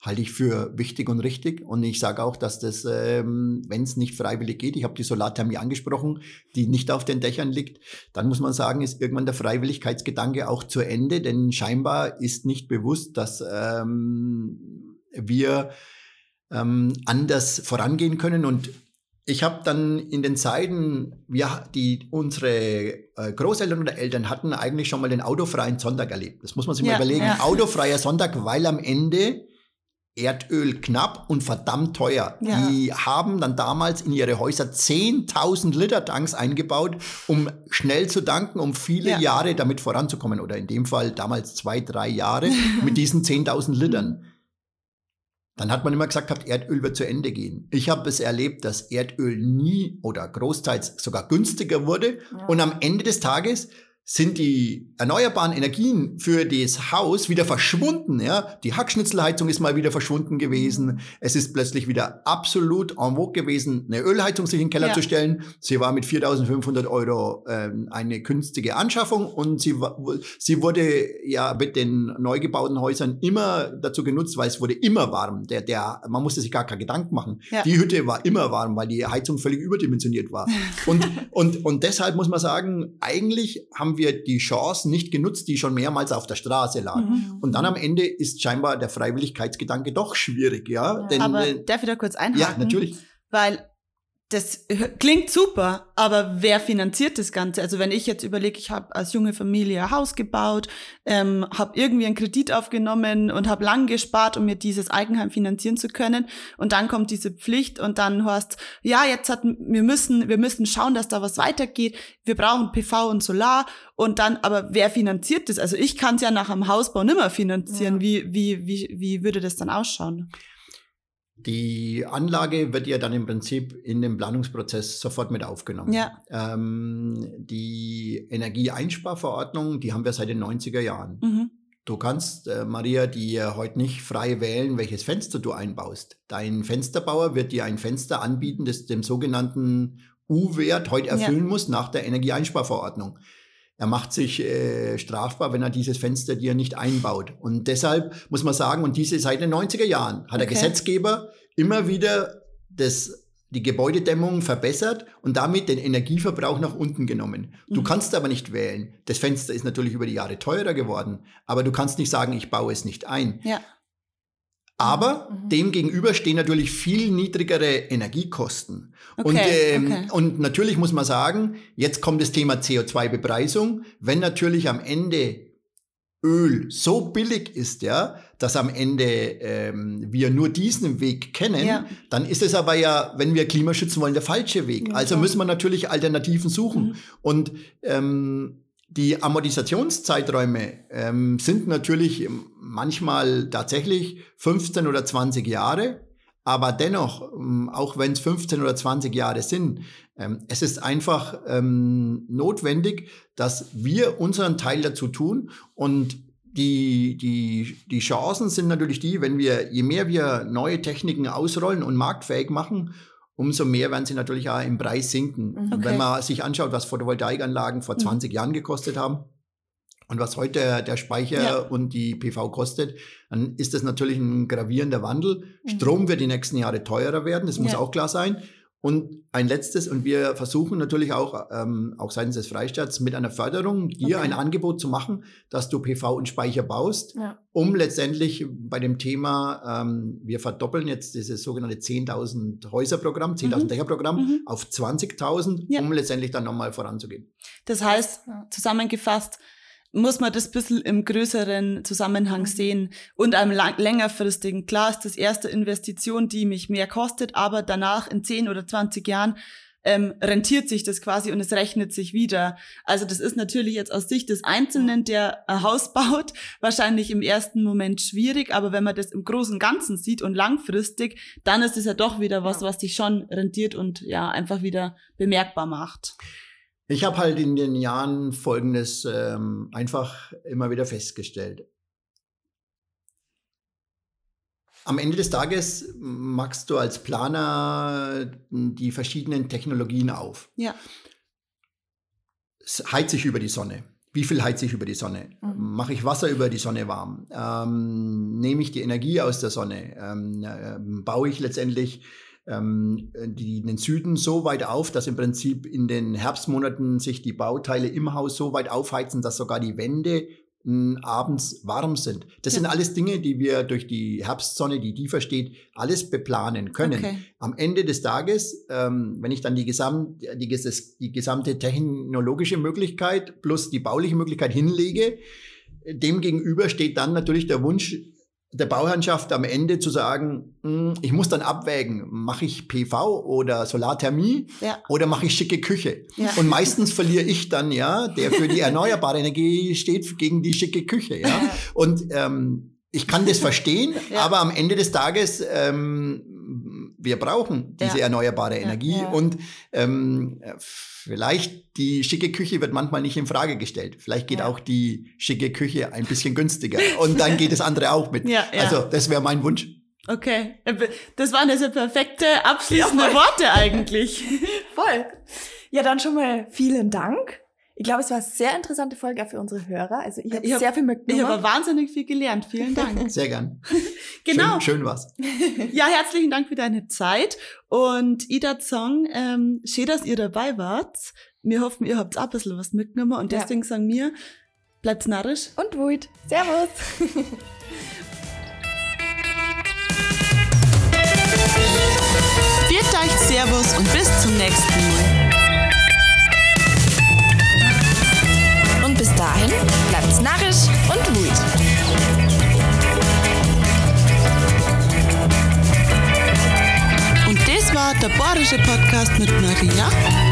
Speaker 4: halte ich für wichtig und richtig. Und ich sage auch, dass das, ähm, wenn es nicht freiwillig geht, ich habe die Solarthermie angesprochen, die nicht auf den Dächern liegt, dann muss man sagen, ist irgendwann der Freiwilligkeitsgedanke auch zu Ende, denn scheinbar ist nicht bewusst, dass ähm, wir ähm, anders vorangehen können und ich habe dann in den Zeiten, wir, die unsere äh, Großeltern oder Eltern hatten eigentlich schon mal den autofreien Sonntag erlebt. Das muss man sich mal
Speaker 3: Ja,
Speaker 4: überlegen.
Speaker 3: ja.
Speaker 4: Autofreier Sonntag, weil am Ende Erdöl knapp und verdammt teuer.
Speaker 3: Ja.
Speaker 4: Die haben dann damals in ihre Häuser 10.000 Liter Tanks eingebaut, um schnell zu tanken, um viele
Speaker 3: Ja.
Speaker 4: Jahre damit voranzukommen. Oder in dem Fall damals zwei, drei Jahre mit diesen 10.000 Litern. Dann hat man immer gesagt gehabt, Erdöl wird zu Ende gehen. Ich habe es erlebt, dass Erdöl nie oder großteils sogar günstiger wurde.
Speaker 2: Ja.
Speaker 4: Und am Ende des Tages sind die erneuerbaren Energien für das Haus wieder verschwunden. Ja? Die Hackschnitzelheizung ist mal wieder verschwunden gewesen. Es ist plötzlich wieder absolut en vogue gewesen, eine Ölheizung sich in den Keller
Speaker 3: Ja.
Speaker 4: zu stellen. Sie war mit 4.500 Euro ähm, eine günstige Anschaffung und sie, sie wurde ja mit den neu gebauten Häusern immer dazu genutzt, weil es wurde immer warm. Der, der, man musste sich gar keinen Gedanken machen.
Speaker 3: Ja.
Speaker 4: Die Hütte war immer warm, weil die Heizung völlig überdimensioniert war. Und, und, und deshalb muss man sagen, eigentlich haben wir die Chance nicht genutzt, die schon mehrmals auf der Straße lag.
Speaker 3: Mhm.
Speaker 4: Und dann am Ende ist scheinbar der Freiwilligkeitsgedanke doch schwierig, ja.
Speaker 2: Ja.
Speaker 4: Denn,
Speaker 3: Aber
Speaker 4: äh,
Speaker 3: darf ich da kurz einhaken?
Speaker 4: ja, natürlich.
Speaker 3: Weil das klingt super, aber wer finanziert das Ganze? Also wenn ich jetzt überlege, ich habe als junge Familie ein Haus gebaut, ähm, habe irgendwie einen Kredit aufgenommen und habe lang gespart, um mir dieses Eigenheim finanzieren zu können. Und dann kommt diese Pflicht und dann heißt, ja, jetzt hat, wir müssen, wir müssen schauen, dass da was weitergeht. Wir brauchen PV und Solar. Und dann, aber wer finanziert das? Also ich kann es ja nach einem Hausbau nimmer finanzieren.
Speaker 2: Ja.
Speaker 3: Wie, wie, wie, wie würde das dann ausschauen?
Speaker 4: Die Anlage wird ja dann im Prinzip in den Planungsprozess sofort mit aufgenommen.
Speaker 3: Ja.
Speaker 4: Ähm, die Energieeinsparverordnung, die haben wir seit den 90er Jahren.
Speaker 3: Mhm.
Speaker 4: Du kannst, äh, Maria, dir heute nicht frei wählen, welches Fenster du einbaust. Dein Fensterbauer wird dir ein Fenster anbieten, das dem sogenannten U-Wert heute
Speaker 3: Ja.
Speaker 4: erfüllen muss nach der Energieeinsparverordnung. Er macht sich äh, strafbar, wenn er dieses Fenster dir nicht einbaut. Und deshalb muss man sagen, und diese seit den 90er Jahren hat der
Speaker 3: Okay.
Speaker 4: Gesetzgeber immer wieder das, die Gebäudedämmung verbessert und damit den Energieverbrauch nach unten genommen. Du
Speaker 3: Mhm.
Speaker 4: kannst aber nicht wählen. Das Fenster ist natürlich über die Jahre teurer geworden, aber du kannst nicht sagen, ich baue es nicht ein.
Speaker 3: Ja.
Speaker 4: Aber
Speaker 2: Mhm.
Speaker 4: dem gegenüber stehen natürlich viel niedrigere Energiekosten. und,
Speaker 3: Okay,
Speaker 4: ähm,
Speaker 3: okay.
Speaker 4: und natürlich muss man sagen, jetzt kommt das Thema CO2-Bepreisung. Wenn natürlich am Ende Öl so billig ist, ja, dass am Ende ähm, wir nur diesen Weg kennen,
Speaker 3: Ja.
Speaker 4: dann ist es aber ja, wenn wir Klima schützen wollen, der falsche Weg.
Speaker 2: Ja,
Speaker 4: also
Speaker 2: klar.
Speaker 4: müssen wir natürlich Alternativen suchen.
Speaker 3: Mhm.
Speaker 4: Und ähm, die Amortisationszeiträume ähm, sind natürlich manchmal tatsächlich 15 oder 20 Jahre, aber dennoch, ähm, auch wenn es 15 oder 20 Jahre sind, ähm, es ist einfach ähm, notwendig, dass wir unseren Teil dazu tun und die, die, die Chancen sind natürlich die, wenn wir, je mehr wir neue Techniken ausrollen und marktfähig machen, umso mehr werden sie natürlich auch im Preis sinken.
Speaker 2: Mhm.
Speaker 4: Und Wenn
Speaker 3: Okay.
Speaker 4: man sich anschaut, was Photovoltaikanlagen vor
Speaker 3: Mhm.
Speaker 4: 20 Jahren gekostet haben und was heute der, Speicher
Speaker 3: Ja.
Speaker 4: und die PV kostet, dann ist das natürlich ein gravierender Wandel.
Speaker 2: Mhm.
Speaker 4: Strom wird die nächsten Jahre teurer werden, das muss
Speaker 3: Ja.
Speaker 4: auch klar sein. Und ein letztes, und wir versuchen natürlich auch, ähm, auch seitens des Freistaats mit einer Förderung, dir
Speaker 3: Okay.
Speaker 4: ein Angebot zu machen, dass du PV und Speicher baust,
Speaker 2: Ja.
Speaker 4: um letztendlich bei dem Thema, ähm, wir verdoppeln jetzt dieses sogenannte 10.000 Häuserprogramm, 10.000
Speaker 3: Mhm.
Speaker 4: Dächerprogramm
Speaker 3: Mhm.
Speaker 4: auf 20.000,
Speaker 3: Ja.
Speaker 4: um letztendlich dann nochmal voranzugehen.
Speaker 3: Das heißt, zusammengefasst, muss man das bisschen im größeren Zusammenhang
Speaker 2: Mhm.
Speaker 3: sehen und einem lang längerfristigen. Klar ist das erste Investition, die mich mehr kostet, aber danach in 10 oder 20 Jahren ähm, rentiert sich das quasi und es rechnet sich wieder. Also das ist natürlich jetzt aus Sicht des Einzelnen, der ein Haus baut, wahrscheinlich im ersten Moment schwierig, aber wenn man das im großen Ganzen sieht und langfristig, dann ist es ja doch wieder was, was sich schon rentiert und ja einfach wieder bemerkbar macht.
Speaker 4: Ich habe halt in den Jahren Folgendes ähm, einfach immer wieder festgestellt. Am Ende des Tages machst du als Planer die verschiedenen Technologien auf.
Speaker 3: Ja.
Speaker 4: Es heizt sich über die Sonne. Wie viel heizt sich über die Sonne?
Speaker 2: Mhm.
Speaker 4: Mache ich Wasser über die Sonne warm? Ähm, nehme ich die Energie aus der Sonne? Ähm, ähm, baue ich letztendlich ähm, die, den Süden so weit auf, dass im Prinzip in den Herbstmonaten sich die Bauteile im Haus so weit aufheizen, dass sogar die Wände mh, abends warm sind. Das
Speaker 3: Ja.
Speaker 4: sind alles Dinge, die wir durch die Herbstsonne, die die versteht, alles beplanen können.
Speaker 3: Okay.
Speaker 4: Am Ende des Tages, ähm, wenn ich dann die, gesamt, die, ges- die gesamte technologische Möglichkeit plus die bauliche Möglichkeit hinlege, dem gegenüber steht dann natürlich der Wunsch der Bauherrschaft am Ende zu sagen, hm, ich muss dann abwägen, mache ich PV oder Solarthermie
Speaker 3: Ja.
Speaker 4: oder mache ich schicke Küche?
Speaker 3: Ja.
Speaker 4: Und meistens verliere ich dann ja, der für die erneuerbare Energie steht, gegen die schicke Küche. Ja? Und ähm, ich kann das verstehen, aber am Ende des Tages ähm, wir brauchen diese
Speaker 3: Ja.
Speaker 4: erneuerbare. Energie
Speaker 2: Ja.
Speaker 4: und ähm, vielleicht die schicke Küche wird manchmal nicht in Frage gestellt. Vielleicht geht auch die schicke Küche ein bisschen günstiger und dann geht das andere auch mit. Also das wäre mein Wunsch.
Speaker 3: Okay, das waren also perfekte abschließende Worte eigentlich.
Speaker 2: Voll. Ja, dann schon mal vielen Dank. Ich glaube, es war eine sehr interessante Folge auch für unsere Hörer. Also ich habe
Speaker 3: Ich hab-
Speaker 2: sehr viel
Speaker 3: Ich
Speaker 2: mitgenommen.
Speaker 3: habe wahnsinnig viel gelernt. Vielen Dank.
Speaker 4: Sehr gern.
Speaker 3: Genau.
Speaker 4: Schön, schön war's.
Speaker 3: Ja, herzlichen Dank für deine Zeit. Und Ida Zong, ähm, schön, dass ihr dabei wart. Wir hoffen, ihr habt auch ein bisschen was mitgenommen. Und
Speaker 2: Ja.
Speaker 3: deswegen sagen wir, bleibt's narrisch.
Speaker 2: Und Wut. Servus.
Speaker 3: Viert euch Servus und bis zum nächsten Mal.
Speaker 1: Dahin bleibt's narrisch und.
Speaker 3: Und das war der Bayerische Podcast mit Maria